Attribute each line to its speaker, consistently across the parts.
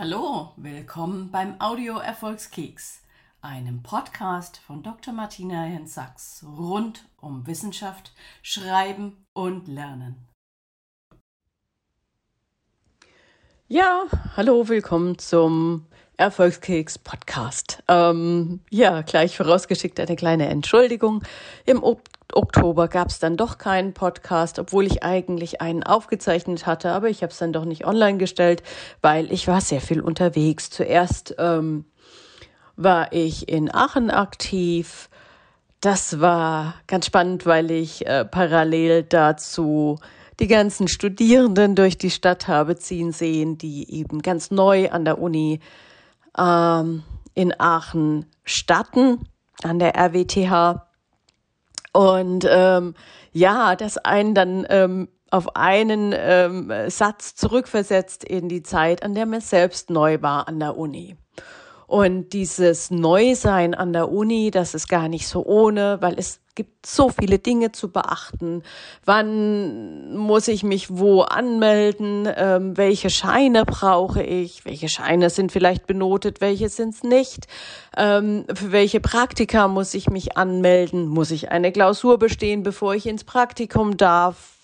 Speaker 1: Hallo, willkommen beim Audio Erfolgskeks, einem Podcast von Dr. Martina Jens Sachs rund um Wissenschaft, Schreiben und Lernen.
Speaker 2: Ja, hallo, willkommen zum Erfolgskeks Podcast. Ähm, ja, gleich vorausgeschickt eine kleine Entschuldigung. Im Oktober gab es dann doch keinen Podcast, obwohl ich eigentlich einen aufgezeichnet hatte, aber ich habe es dann doch nicht online gestellt, weil ich war sehr viel unterwegs. Zuerst ähm, war ich in Aachen aktiv. Das war ganz spannend, weil ich äh, parallel dazu die ganzen Studierenden durch die Stadt habe ziehen sehen, die eben ganz neu an der Uni ähm, in Aachen starten, an der RWTH. Und ähm, ja, das einen dann ähm, auf einen ähm, Satz zurückversetzt in die Zeit, an der man selbst neu war an der Uni. Und dieses Neusein an der Uni, das ist gar nicht so ohne, weil es gibt so viele Dinge zu beachten. Wann muss ich mich wo anmelden? Ähm, welche Scheine brauche ich? Welche Scheine sind vielleicht benotet? Welche sind es nicht? Ähm, für welche Praktika muss ich mich anmelden? Muss ich eine Klausur bestehen, bevor ich ins Praktikum darf?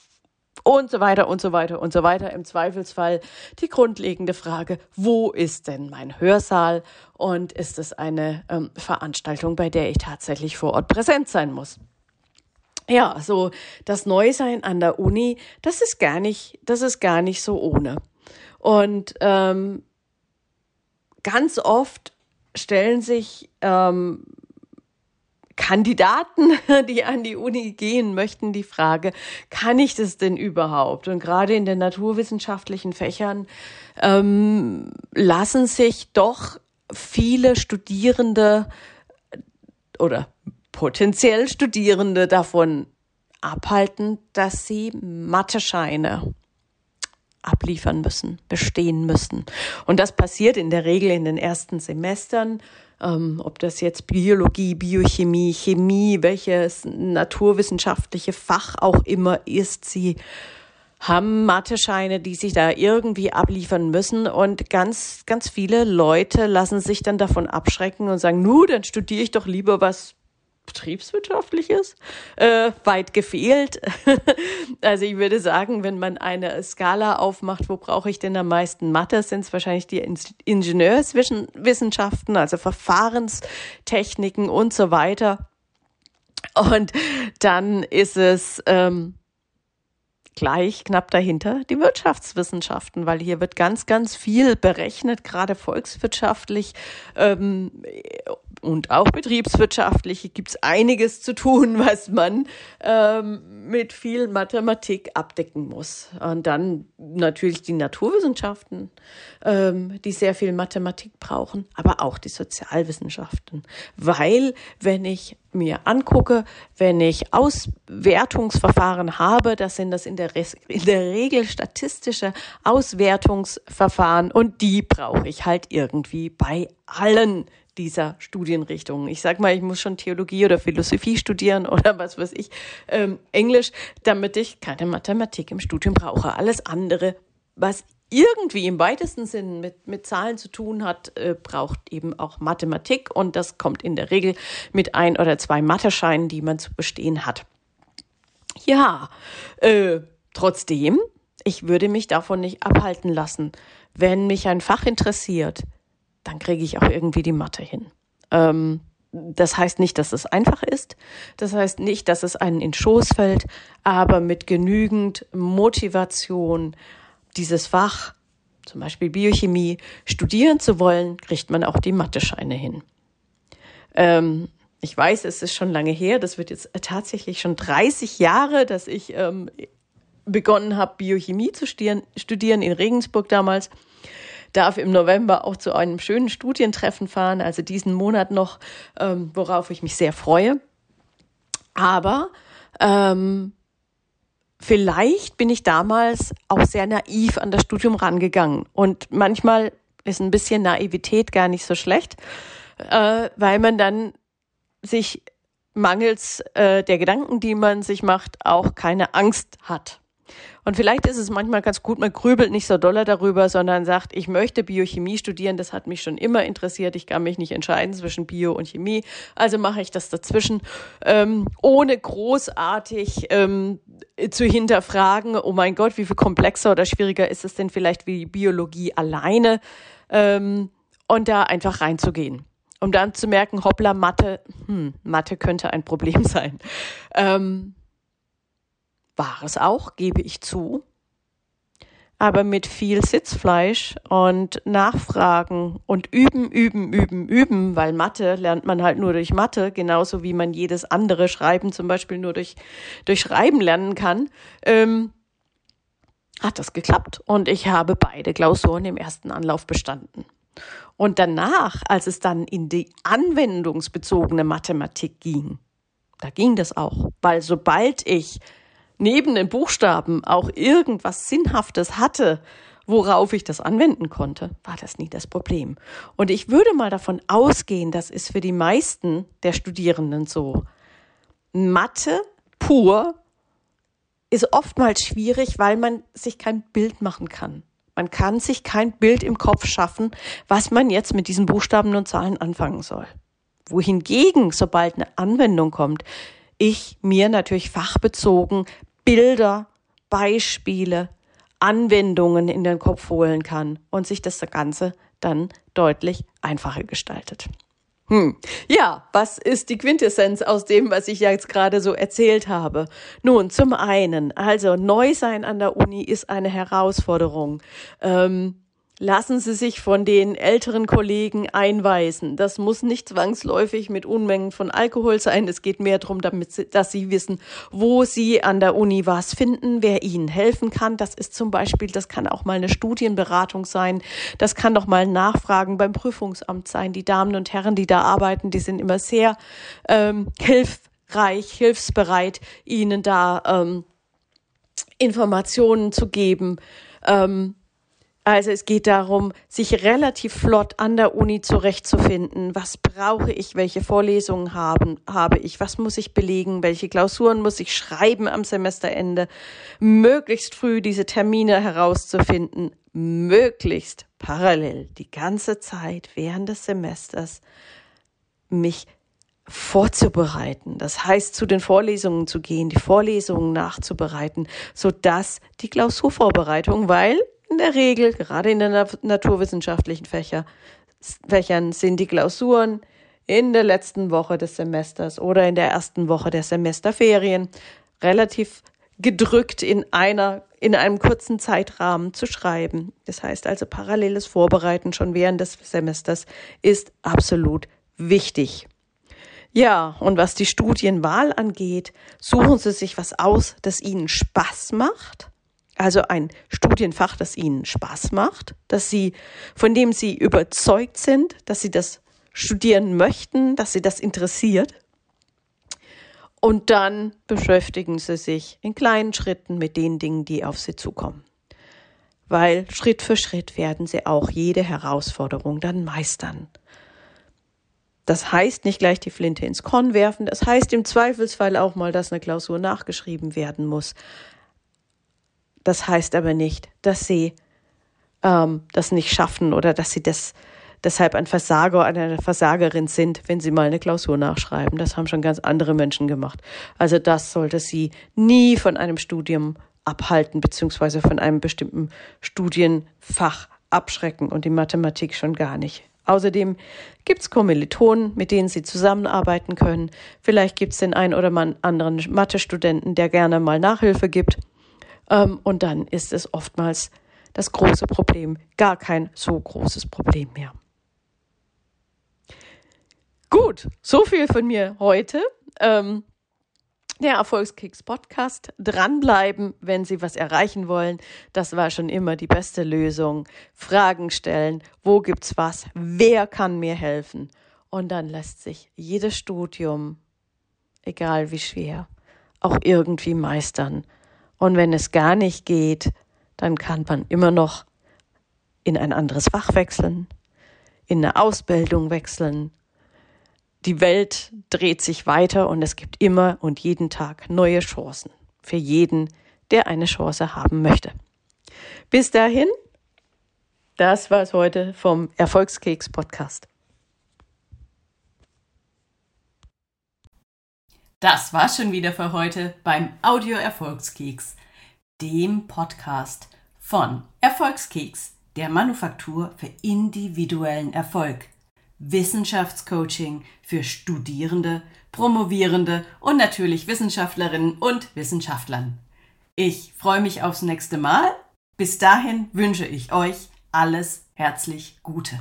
Speaker 2: Und so weiter und so weiter und so weiter. Im Zweifelsfall die grundlegende Frage, wo ist denn mein Hörsaal und ist es eine ähm, Veranstaltung, bei der ich tatsächlich vor Ort präsent sein muss? Ja, so das Neusein an der Uni, das ist gar nicht, das ist gar nicht so ohne. Und ähm, ganz oft stellen sich ähm, Kandidaten, die an die Uni gehen möchten, die Frage, kann ich das denn überhaupt? Und gerade in den naturwissenschaftlichen Fächern ähm, lassen sich doch viele Studierende oder potenziell Studierende davon abhalten, dass sie Mathe-Scheine abliefern müssen, bestehen müssen. Und das passiert in der Regel in den ersten Semestern ähm, ob das jetzt Biologie, Biochemie, Chemie, welches naturwissenschaftliche Fach auch immer ist, sie haben Mathe-Scheine, die sich da irgendwie abliefern müssen und ganz, ganz viele Leute lassen sich dann davon abschrecken und sagen, nu, dann studiere ich doch lieber was betriebswirtschaftliches äh, weit gefehlt. also ich würde sagen, wenn man eine Skala aufmacht, wo brauche ich denn am meisten Mathe, sind es wahrscheinlich die Ingenieurswissenschaften, also Verfahrenstechniken und so weiter. Und dann ist es ähm, gleich knapp dahinter die Wirtschaftswissenschaften, weil hier wird ganz, ganz viel berechnet, gerade volkswirtschaftlich ähm, und auch betriebswirtschaftlich gibt es einiges zu tun, was man ähm, mit viel Mathematik abdecken muss. Und dann natürlich die Naturwissenschaften, ähm, die sehr viel Mathematik brauchen, aber auch die Sozialwissenschaften. Weil, wenn ich mir angucke, wenn ich Auswertungsverfahren habe, das sind das in der, in der Regel statistische Auswertungsverfahren und die brauche ich halt irgendwie bei allen dieser Studienrichtungen. Ich sag mal, ich muss schon Theologie oder Philosophie studieren oder was weiß ich, ähm, Englisch, damit ich keine Mathematik im Studium brauche. Alles andere, was irgendwie im weitesten Sinn mit, mit Zahlen zu tun hat, äh, braucht eben auch Mathematik und das kommt in der Regel mit ein oder zwei Mathescheinen, die man zu bestehen hat. Ja, äh, trotzdem, ich würde mich davon nicht abhalten lassen. Wenn mich ein Fach interessiert, dann kriege ich auch irgendwie die Mathe hin. Ähm, das heißt nicht, dass es einfach ist. Das heißt nicht, dass es einen in Schoß fällt, aber mit genügend Motivation, dieses Fach, zum Beispiel Biochemie, studieren zu wollen, kriegt man auch die Mathe-Scheine hin. Ähm, ich weiß, es ist schon lange her, das wird jetzt tatsächlich schon 30 Jahre, dass ich ähm, begonnen habe, Biochemie zu studieren, in Regensburg damals darf im November auch zu einem schönen Studientreffen fahren, also diesen Monat noch, ähm, worauf ich mich sehr freue. Aber ähm, vielleicht bin ich damals auch sehr naiv an das Studium rangegangen. Und manchmal ist ein bisschen Naivität gar nicht so schlecht, äh, weil man dann sich mangels äh, der Gedanken, die man sich macht, auch keine Angst hat. Und vielleicht ist es manchmal ganz gut, man grübelt nicht so doller darüber, sondern sagt, ich möchte Biochemie studieren, das hat mich schon immer interessiert, ich kann mich nicht entscheiden zwischen Bio und Chemie, also mache ich das dazwischen, ähm, ohne großartig ähm, zu hinterfragen, oh mein Gott, wie viel komplexer oder schwieriger ist es denn vielleicht wie Biologie alleine ähm, und da einfach reinzugehen um dann zu merken, hoppla, Mathe, hm, Mathe könnte ein Problem sein. Ähm, war es auch, gebe ich zu. Aber mit viel Sitzfleisch und Nachfragen und üben, üben, üben, üben, weil Mathe lernt man halt nur durch Mathe, genauso wie man jedes andere Schreiben zum Beispiel nur durch, durch Schreiben lernen kann, ähm, hat das geklappt. Und ich habe beide Klausuren im ersten Anlauf bestanden. Und danach, als es dann in die anwendungsbezogene Mathematik ging, da ging das auch, weil sobald ich neben den Buchstaben auch irgendwas Sinnhaftes hatte, worauf ich das anwenden konnte, war das nie das Problem. Und ich würde mal davon ausgehen, das ist für die meisten der Studierenden so. Mathe pur ist oftmals schwierig, weil man sich kein Bild machen kann. Man kann sich kein Bild im Kopf schaffen, was man jetzt mit diesen Buchstaben und Zahlen anfangen soll. Wohingegen, sobald eine Anwendung kommt, ich mir natürlich fachbezogen Bilder, Beispiele, Anwendungen in den Kopf holen kann und sich das Ganze dann deutlich einfacher gestaltet. Hm. Ja, was ist die Quintessenz aus dem, was ich jetzt gerade so erzählt habe? Nun, zum einen, also neu sein an der Uni ist eine Herausforderung. Ähm, Lassen Sie sich von den älteren Kollegen einweisen. Das muss nicht zwangsläufig mit Unmengen von Alkohol sein. Es geht mehr darum, damit Sie, dass Sie wissen, wo Sie an der Uni was finden, wer Ihnen helfen kann. Das ist zum Beispiel, das kann auch mal eine Studienberatung sein. Das kann doch mal Nachfragen beim Prüfungsamt sein. Die Damen und Herren, die da arbeiten, die sind immer sehr ähm, hilfreich, hilfsbereit, Ihnen da ähm, Informationen zu geben. Ähm, also es geht darum, sich relativ flott an der Uni zurechtzufinden. Was brauche ich? Welche Vorlesungen haben, habe ich? Was muss ich belegen? Welche Klausuren muss ich schreiben am Semesterende? Möglichst früh diese Termine herauszufinden. Möglichst parallel die ganze Zeit während des Semesters mich vorzubereiten. Das heißt, zu den Vorlesungen zu gehen, die Vorlesungen nachzubereiten, so dass die Klausurvorbereitung, weil in der Regel, gerade in den naturwissenschaftlichen Fächer, Fächern, sind die Klausuren in der letzten Woche des Semesters oder in der ersten Woche der Semesterferien relativ gedrückt in einer, in einem kurzen Zeitrahmen zu schreiben. Das heißt also paralleles Vorbereiten schon während des Semesters ist absolut wichtig. Ja, und was die Studienwahl angeht, suchen Sie sich was aus, das Ihnen Spaß macht also ein Studienfach, das ihnen Spaß macht, dass sie, von dem sie überzeugt sind, dass sie das studieren möchten, dass sie das interessiert. Und dann beschäftigen sie sich in kleinen Schritten mit den Dingen, die auf sie zukommen. Weil Schritt für Schritt werden sie auch jede Herausforderung dann meistern. Das heißt nicht gleich die Flinte ins Korn werfen, das heißt im Zweifelsfall auch mal, dass eine Klausur nachgeschrieben werden muss. Das heißt aber nicht, dass sie ähm, das nicht schaffen oder dass sie das deshalb ein Versager oder eine Versagerin sind, wenn sie mal eine Klausur nachschreiben. Das haben schon ganz andere Menschen gemacht. Also das sollte sie nie von einem Studium abhalten, beziehungsweise von einem bestimmten Studienfach abschrecken und die Mathematik schon gar nicht. Außerdem gibt's Kommilitonen, mit denen Sie zusammenarbeiten können. Vielleicht gibt's den einen oder anderen Mathe-Studenten, der gerne mal Nachhilfe gibt. Ähm, und dann ist es oftmals das große Problem gar kein so großes Problem mehr. Gut, so viel von mir heute. Ähm, der Erfolgskicks Podcast. Dranbleiben, wenn Sie was erreichen wollen. Das war schon immer die beste Lösung. Fragen stellen. Wo gibt's was? Wer kann mir helfen? Und dann lässt sich jedes Studium, egal wie schwer, auch irgendwie meistern. Und wenn es gar nicht geht, dann kann man immer noch in ein anderes Fach wechseln, in eine Ausbildung wechseln. Die Welt dreht sich weiter und es gibt immer und jeden Tag neue Chancen für jeden, der eine Chance haben möchte. Bis dahin, das war's heute vom Erfolgskeks Podcast.
Speaker 1: Das war's schon wieder für heute beim Audio Erfolgskeks, dem Podcast von Erfolgskeks, der Manufaktur für individuellen Erfolg. Wissenschaftscoaching für Studierende, Promovierende und natürlich Wissenschaftlerinnen und Wissenschaftlern. Ich freue mich aufs nächste Mal. Bis dahin wünsche ich euch alles herzlich Gute.